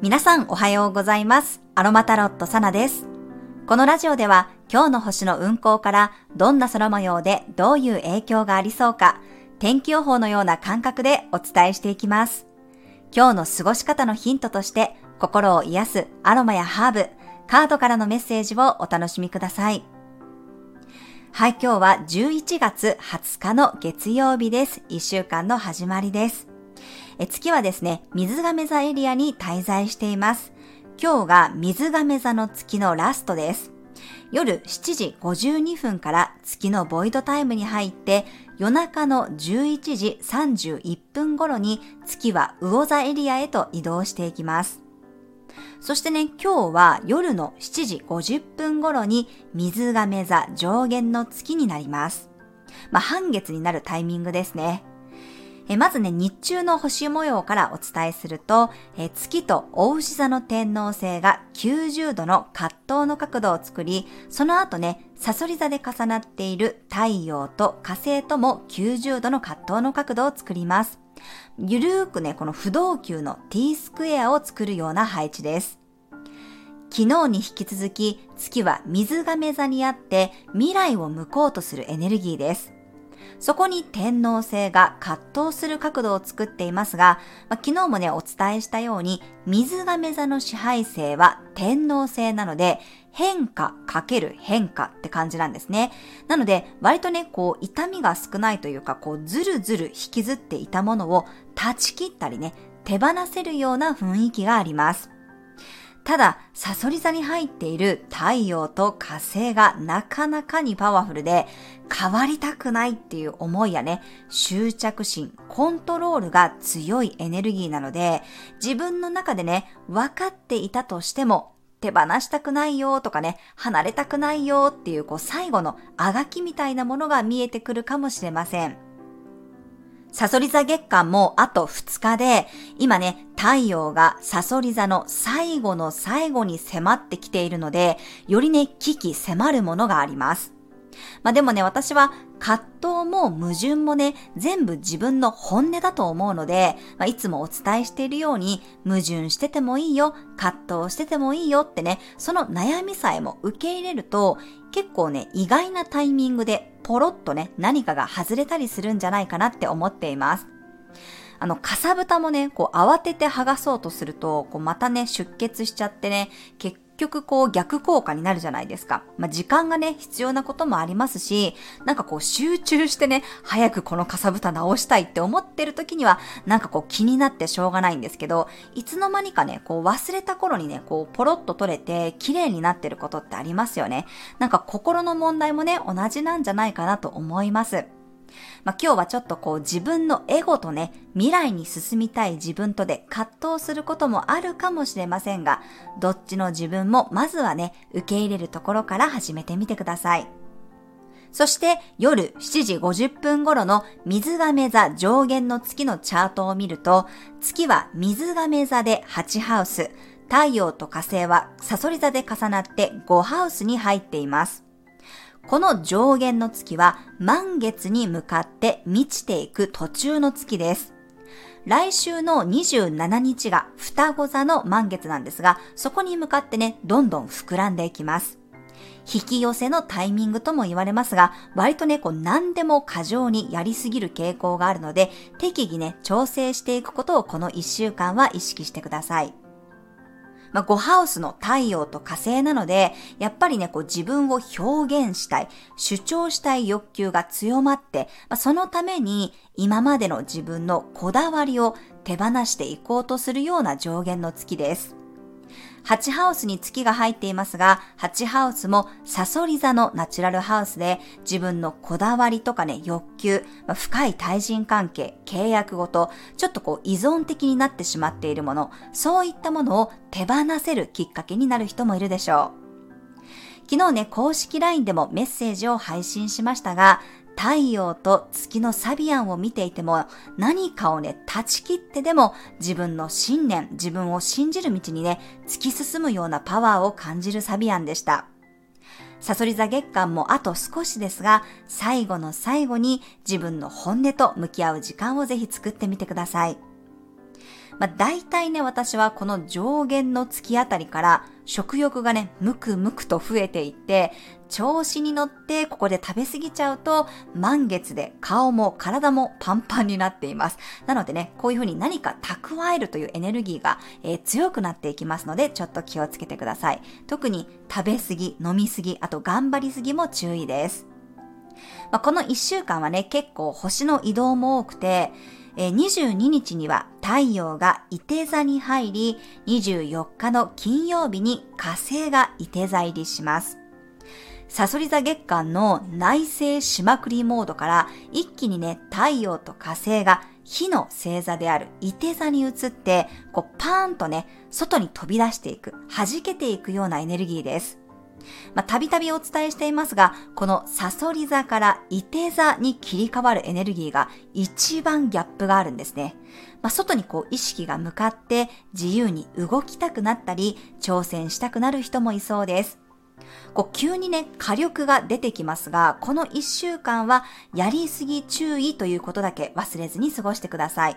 皆さんおはようございます。アロマタロットサナです。このラジオでは今日の星の運行からどんな空模様でどういう影響がありそうか、天気予報のような感覚でお伝えしていきます。今日の過ごし方のヒントとして心を癒すアロマやハーブ、カードからのメッセージをお楽しみください。はい、今日は11月20日の月曜日です。1週間の始まりです。え月はですね、水亀座エリアに滞在しています。今日が水亀座の月のラストです。夜7時52分から月のボイドタイムに入って、夜中の11時31分頃に月は魚座エリアへと移動していきます。そしてね、今日は夜の7時50分頃に水亀座上限の月になります。まあ、半月になるタイミングですね。えまずね、日中の星模様からお伝えすると、え月と大牛座の天王星が90度の葛藤の角度を作り、その後ね、サソリ座で重なっている太陽と火星とも90度の葛藤の角度を作ります。ゆるーくね、この不動級の T スクエアを作るような配置です。昨日に引き続き、月は水亀座にあって未来を向こうとするエネルギーです。そこに天皇星が葛藤する角度を作っていますが、まあ、昨日もね、お伝えしたように、水亀座の支配星は天皇星なので、変化かける変化って感じなんですね。なので、割とね、こう、痛みが少ないというか、こう、ずるずる引きずっていたものを断ち切ったりね、手放せるような雰囲気があります。ただ、サソリ座に入っている太陽と火星がなかなかにパワフルで、変わりたくないっていう思いやね、執着心、コントロールが強いエネルギーなので、自分の中でね、分かっていたとしても、手放したくないよとかね、離れたくないよっていうこう最後のあがきみたいなものが見えてくるかもしれません。サソリ座月間もあと2日で、今ね、太陽がサソリ座の最後の最後に迫ってきているので、よりね、危機迫るものがあります。まあでもね、私は葛藤も矛盾もね、全部自分の本音だと思うので、まあ、いつもお伝えしているように、矛盾しててもいいよ、葛藤しててもいいよってね、その悩みさえも受け入れると、結構ね、意外なタイミングでポロッとね、何かが外れたりするんじゃないかなって思っています。あの、かさぶたもね、こう慌てて剥がそうとすると、こうまたね、出血しちゃってね、結局こう逆効果になるじゃないですか。まあ、時間がね、必要なこともありますし、なんかこう集中してね、早くこのかさぶた直したいって思ってる時には、なんかこう気になってしょうがないんですけど、いつの間にかね、こう忘れた頃にね、こうポロッと取れて綺麗になってることってありますよね。なんか心の問題もね、同じなんじゃないかなと思います。まあ、今日はちょっとこう自分のエゴとね、未来に進みたい自分とで葛藤することもあるかもしれませんが、どっちの自分もまずはね、受け入れるところから始めてみてください。そして夜7時50分頃の水亀座上限の月のチャートを見ると、月は水亀座で8ハウス、太陽と火星はサソリ座で重なって5ハウスに入っています。この上限の月は満月に向かって満ちていく途中の月です。来週の27日が双子座の満月なんですが、そこに向かってね、どんどん膨らんでいきます。引き寄せのタイミングとも言われますが、割とね、こう何でも過剰にやりすぎる傾向があるので、適宜ね、調整していくことをこの1週間は意識してください。まあ、5ハウスの太陽と火星なので、やっぱりね、こう自分を表現したい、主張したい欲求が強まって、まあ、そのために今までの自分のこだわりを手放していこうとするような上限の月です。8ハウスに月が入っていますが、8ハウスもサソリ座のナチュラルハウスで自分のこだわりとかね、欲求、まあ、深い対人関係、契約ごと、ちょっとこう依存的になってしまっているもの、そういったものを手放せるきっかけになる人もいるでしょう。昨日ね、公式 LINE でもメッセージを配信しましたが、太陽と月のサビアンを見ていても何かをね、断ち切ってでも自分の信念、自分を信じる道にね、突き進むようなパワーを感じるサビアンでした。サソリ座月間もあと少しですが、最後の最後に自分の本音と向き合う時間をぜひ作ってみてください。まあ、大体ね、私はこの上限の月あたりから食欲がね、むくむくと増えていって、調子に乗ってここで食べ過ぎちゃうと、満月で顔も体もパンパンになっています。なのでね、こういうふうに何か蓄えるというエネルギーが、えー、強くなっていきますので、ちょっと気をつけてください。特に食べ過ぎ、飲み過ぎ、あと頑張り過ぎも注意です。まあ、この1週間はね、結構星の移動も多くてえ、22日には太陽が伊手座に入り、24日の金曜日に火星が伊手座入りします。サソリ座月間の内星しまくりモードから一気にね、太陽と火星が火の星座である伊手座に移って、こうパーンとね、外に飛び出していく、弾けていくようなエネルギーです。まあ、たびたびお伝えしていますが、このサソリ座からイテ座に切り替わるエネルギーが一番ギャップがあるんですね。まあ、外にこう意識が向かって自由に動きたくなったり、挑戦したくなる人もいそうです。こう急にね、火力が出てきますが、この一週間はやりすぎ注意ということだけ忘れずに過ごしてください。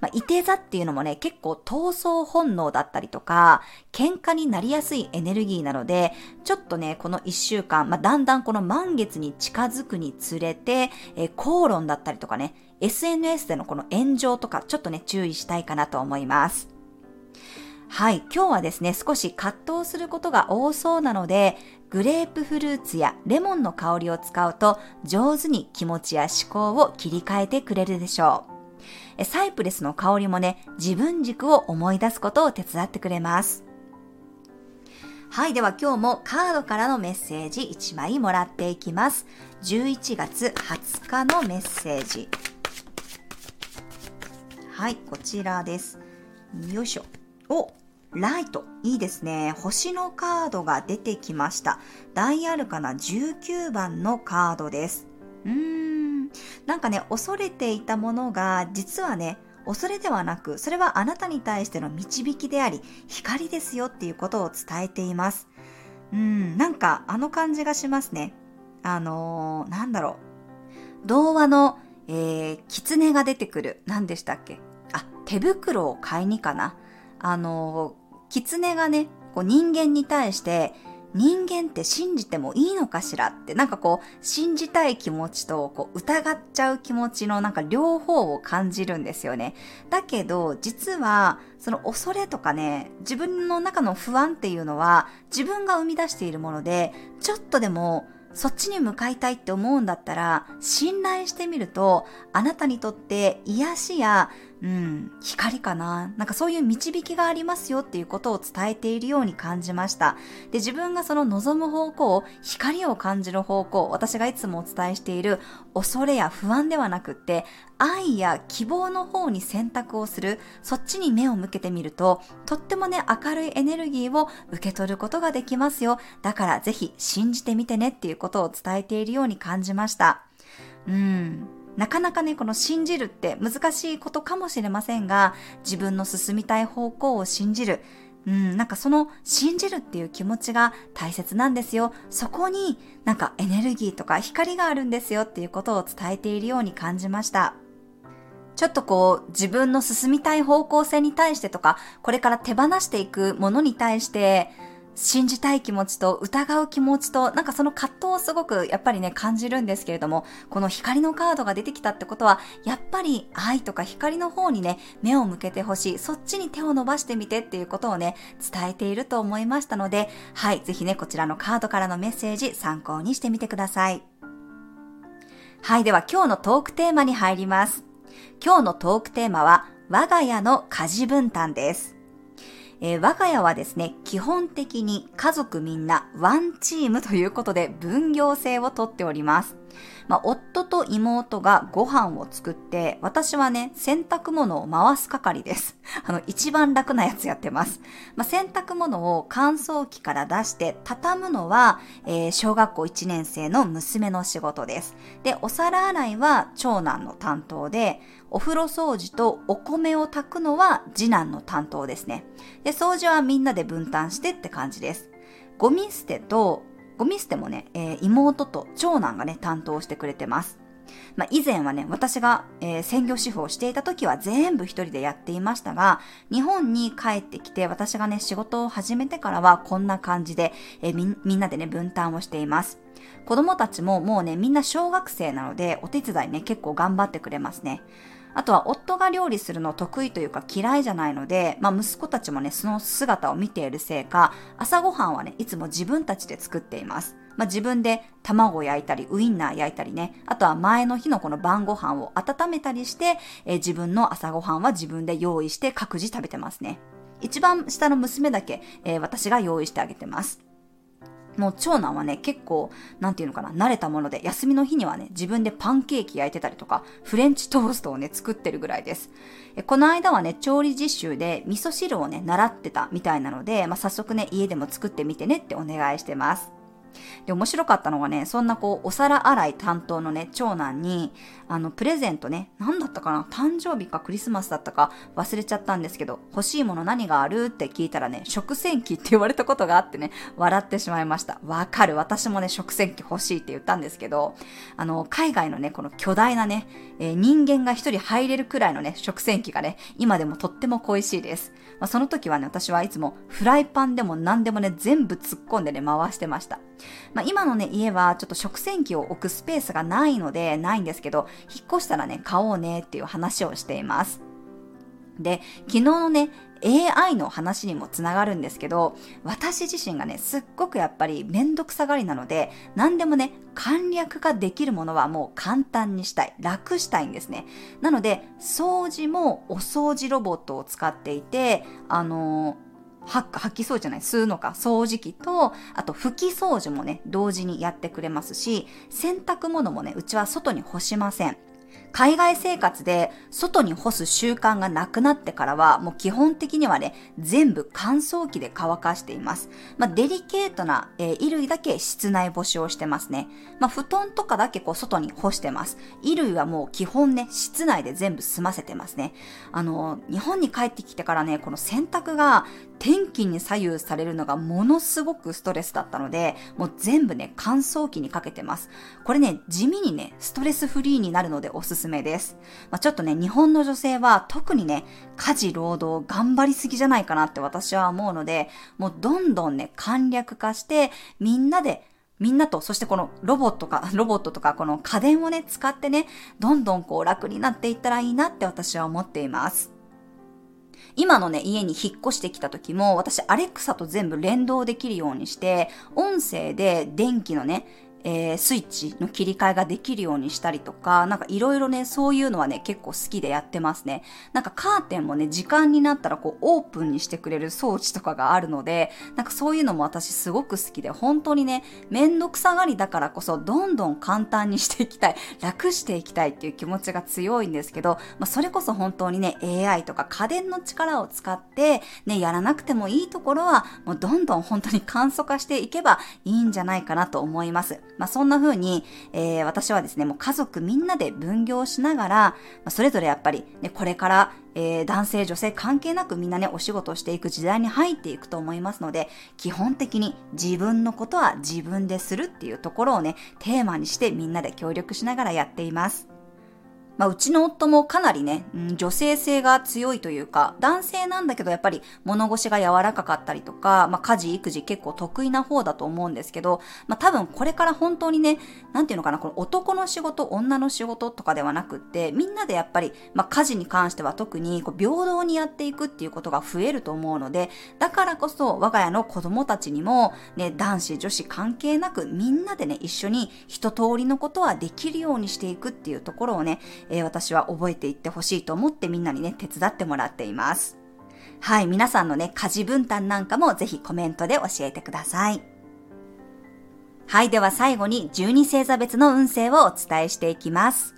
まあ、いて座っていうのもね、結構闘争本能だったりとか、喧嘩になりやすいエネルギーなので、ちょっとね、この一週間、まあ、だんだんこの満月に近づくにつれて、えー、口論だったりとかね、SNS でのこの炎上とか、ちょっとね、注意したいかなと思います。はい、今日はですね、少し葛藤することが多そうなので、グレープフルーツやレモンの香りを使うと上手に気持ちや思考を切り替えてくれるでしょう。サイプレスの香りもね、自分軸を思い出すことを手伝ってくれます。はい、では今日もカードからのメッセージ1枚もらっていきます。11月20日のメッセージ。はい、こちらです。よいしょ。おライト。いいですね。星のカードが出てきました。ダイアルカナ19番のカードです。うーん。なんかね、恐れていたものが、実はね、恐れではなく、それはあなたに対しての導きであり、光ですよっていうことを伝えています。うん、なんかあの感じがしますね。あのー、なんだろう。童話の、えー、狐が出てくる。何でしたっけ？あ、手袋を買いにかな。あの、狐がね、こう人間に対して、人間って信じてもいいのかしらってなんかこう信じたい気持ちとこう疑っちゃう気持ちのなんか両方を感じるんですよね。だけど実はその恐れとかね自分の中の不安っていうのは自分が生み出しているものでちょっとでもそっちに向かいたいって思うんだったら信頼してみるとあなたにとって癒しやうん、光かななんかそういう導きがありますよっていうことを伝えているように感じました。で、自分がその望む方向、光を感じる方向、私がいつもお伝えしている恐れや不安ではなくって、愛や希望の方に選択をする、そっちに目を向けてみると、とってもね、明るいエネルギーを受け取ることができますよ。だからぜひ信じてみてねっていうことを伝えているように感じました。うん。なかなかね、この信じるって難しいことかもしれませんが、自分の進みたい方向を信じる。うん、なんかその信じるっていう気持ちが大切なんですよ。そこになんかエネルギーとか光があるんですよっていうことを伝えているように感じました。ちょっとこう自分の進みたい方向性に対してとか、これから手放していくものに対して、信じたい気持ちと疑う気持ちと、なんかその葛藤をすごくやっぱりね感じるんですけれども、この光のカードが出てきたってことは、やっぱり愛とか光の方にね、目を向けてほしい。そっちに手を伸ばしてみてっていうことをね、伝えていると思いましたので、はい、ぜひね、こちらのカードからのメッセージ参考にしてみてください。はい、では今日のトークテーマに入ります。今日のトークテーマは、我が家の家事分担です。えー、我が家はですね、基本的に家族みんなワンチームということで分業制をとっております。まあ、夫と妹がご飯を作って、私はね、洗濯物を回す係です。あの、一番楽なやつやってます。まあ、洗濯物を乾燥機から出して、畳むのは、えー、小学校1年生の娘の仕事です。で、お皿洗いは長男の担当で、お風呂掃除とお米を炊くのは次男の担当ですね。で、掃除はみんなで分担してって感じです。ゴミ捨てとゴミ捨てもね、えー、妹と長男がね、担当してくれてます。まあ、以前はね、私が、えー、専業主婦をしていた時は全部一人でやっていましたが、日本に帰ってきて私がね、仕事を始めてからはこんな感じで、えー、み、みんなでね、分担をしています。子供たちももうね、みんな小学生なので、お手伝いね、結構頑張ってくれますね。あとは夫が料理するの得意というか嫌いじゃないので、まあ息子たちもね、その姿を見ているせいか、朝ごはんはね、いつも自分たちで作っています。まあ、自分で卵を焼いたり、ウインナー焼いたりね、あとは前の日のこの晩ご飯を温めたりして、えー、自分の朝ごはんは自分で用意して各自食べてますね。一番下の娘だけ、えー、私が用意してあげてます。もう長男はね、結構、なんていうのかな、慣れたもので、休みの日にはね、自分でパンケーキ焼いてたりとか、フレンチトーストをね、作ってるぐらいです。えこの間はね、調理実習で味噌汁をね、習ってたみたいなので、まあ、早速ね、家でも作ってみてねってお願いしてます。で、面白かったのがね、そんなこう、お皿洗い担当のね、長男に、あの、プレゼントね、何だったかな誕生日かクリスマスだったか忘れちゃったんですけど、欲しいもの何があるって聞いたらね、食洗機って言われたことがあってね、笑ってしまいました。わかる。私もね、食洗機欲しいって言ったんですけど、あの、海外のね、この巨大なね、えー、人間が一人入れるくらいのね、食洗機がね、今でもとっても恋しいです。まあ、その時はね、私はいつもフライパンでも何でもね、全部突っ込んでね、回してました。まあ、今のね、家はちょっと食洗機を置くスペースがないので、ないんですけど、引っ越したらね、買おうねっていう話をしています。で、昨日のね、AI の話にもつながるんですけど、私自身がね、すっごくやっぱりめんどくさがりなので、何でもね、簡略化できるものはもう簡単にしたい。楽したいんですね。なので、掃除もお掃除ロボットを使っていて、あのー吐きそうじゃない、吸うのか、掃除機と、あと拭き掃除もね、同時にやってくれますし、洗濯物もね、うちは外に干しません。海外生活で外に干す習慣がなくなってからは、もう基本的にはね、全部乾燥機で乾かしています。まあ、デリケートな、えー、衣類だけ室内干しをしてますね。まあ、布団とかだけこう外に干してます。衣類はもう基本ね、室内で全部済ませてますね。あの、日本に帰ってきてからね、この洗濯が天気に左右されるのがものすごくストレスだったので、もう全部ね、乾燥機にかけてます。これね、地味にね、ストレスフリーになるのでおすすめです。まあ、ちょっとね、日本の女性は特にね、家事労働頑張りすぎじゃないかなって私は思うので、もうどんどんね、簡略化して、みんなでみんなと、そしてこのロボットか、ロボットとかこの家電をね、使ってね、どんどんこう楽になっていったらいいなって私は思っています。今のね、家に引っ越してきた時も、私、アレクサと全部連動できるようにして、音声で電気のね、えー、スイッチの切り替えができるようにしたりとか、なんかいろいろね、そういうのはね、結構好きでやってますね。なんかカーテンもね、時間になったらこうオープンにしてくれる装置とかがあるので、なんかそういうのも私すごく好きで、本当にね、めんどくさがりだからこそ、どんどん簡単にしていきたい、楽していきたいっていう気持ちが強いんですけど、まあそれこそ本当にね、AI とか家電の力を使って、ね、やらなくてもいいところは、もうどんどん本当に簡素化していけばいいんじゃないかなと思います。まあ、そんな風に、えー、私はですね、もう家族みんなで分業しながら、まあ、それぞれやっぱり、ね、これから、えー、男性、女性関係なくみんなね、お仕事をしていく時代に入っていくと思いますので、基本的に自分のことは自分でするっていうところをね、テーマにしてみんなで協力しながらやっています。まあ、うちの夫もかなりね、うん、女性性が強いというか、男性なんだけどやっぱり物腰が柔らかかったりとか、まあ、家事、育児結構得意な方だと思うんですけど、まあ、多分これから本当にね、なんていうのかな、この男の仕事、女の仕事とかではなくって、みんなでやっぱり、まあ、家事に関しては特にこう平等にやっていくっていうことが増えると思うので、だからこそ我が家の子供たちにも、ね、男子、女子関係なくみんなでね、一緒に一通りのことはできるようにしていくっていうところをね、えー、私は覚えていってほしいと思ってみんなにね、手伝ってもらっています。はい、皆さんのね、家事分担なんかもぜひコメントで教えてください。はい、では最後に12星座別の運勢をお伝えしていきます。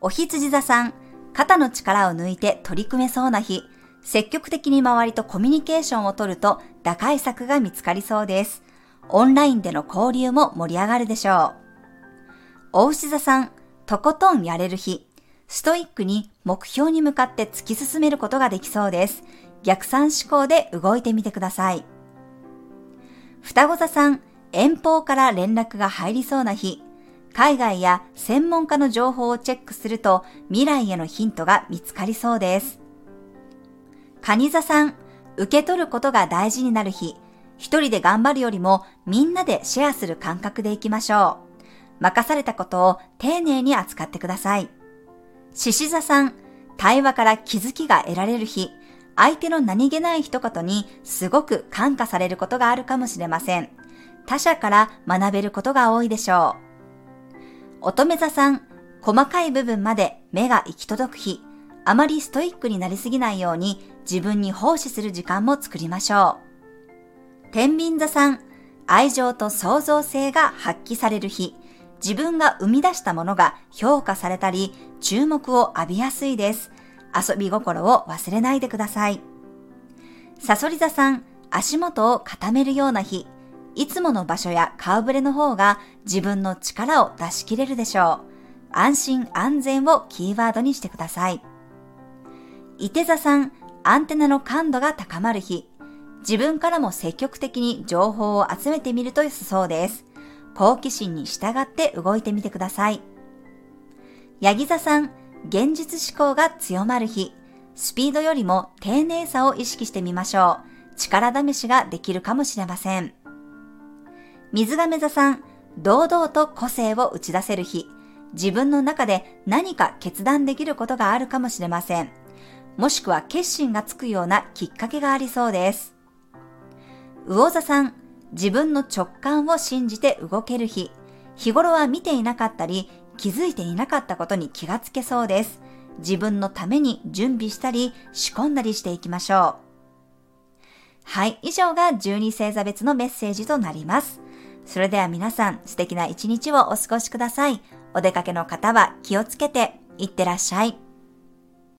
お羊座さん、肩の力を抜いて取り組めそうな日、積極的に周りとコミュニケーションをとると打開策が見つかりそうです。オンラインでの交流も盛り上がるでしょう。お牛座さん、とことんやれる日、ストイックに目標に向かって突き進めることができそうです。逆算思考で動いてみてください。双子座さん、遠方から連絡が入りそうな日、海外や専門家の情報をチェックすると未来へのヒントが見つかりそうです。蟹座さん、受け取ることが大事になる日、一人で頑張るよりもみんなでシェアする感覚でいきましょう。任されたことを丁寧に扱ってください。獅子座さん、対話から気づきが得られる日、相手の何気ない一言にすごく感化されることがあるかもしれません。他者から学べることが多いでしょう。乙女座さん、細かい部分まで目が行き届く日、あまりストイックになりすぎないように自分に奉仕する時間も作りましょう。天秤座さん、愛情と創造性が発揮される日、自分が生み出したものが評価されたり、注目を浴びやすいです。遊び心を忘れないでください。サソリ座さん、足元を固めるような日、いつもの場所や顔ぶれの方が自分の力を出し切れるでしょう。安心安全をキーワードにしてください。伊手座さん、アンテナの感度が高まる日、自分からも積極的に情報を集めてみると良さそうです。好奇心に従って動いてみてください。ヤギ座さん、現実思考が強まる日、スピードよりも丁寧さを意識してみましょう。力試しができるかもしれません。水亀座さん、堂々と個性を打ち出せる日、自分の中で何か決断できることがあるかもしれません。もしくは決心がつくようなきっかけがありそうです。魚座さん、自分の直感を信じて動ける日、日頃は見ていなかったり、気づいていなかったことに気がつけそうです。自分のために準備したり仕込んだりしていきましょう。はい、以上が12星座別のメッセージとなります。それでは皆さん素敵な一日をお過ごしください。お出かけの方は気をつけていってらっしゃい。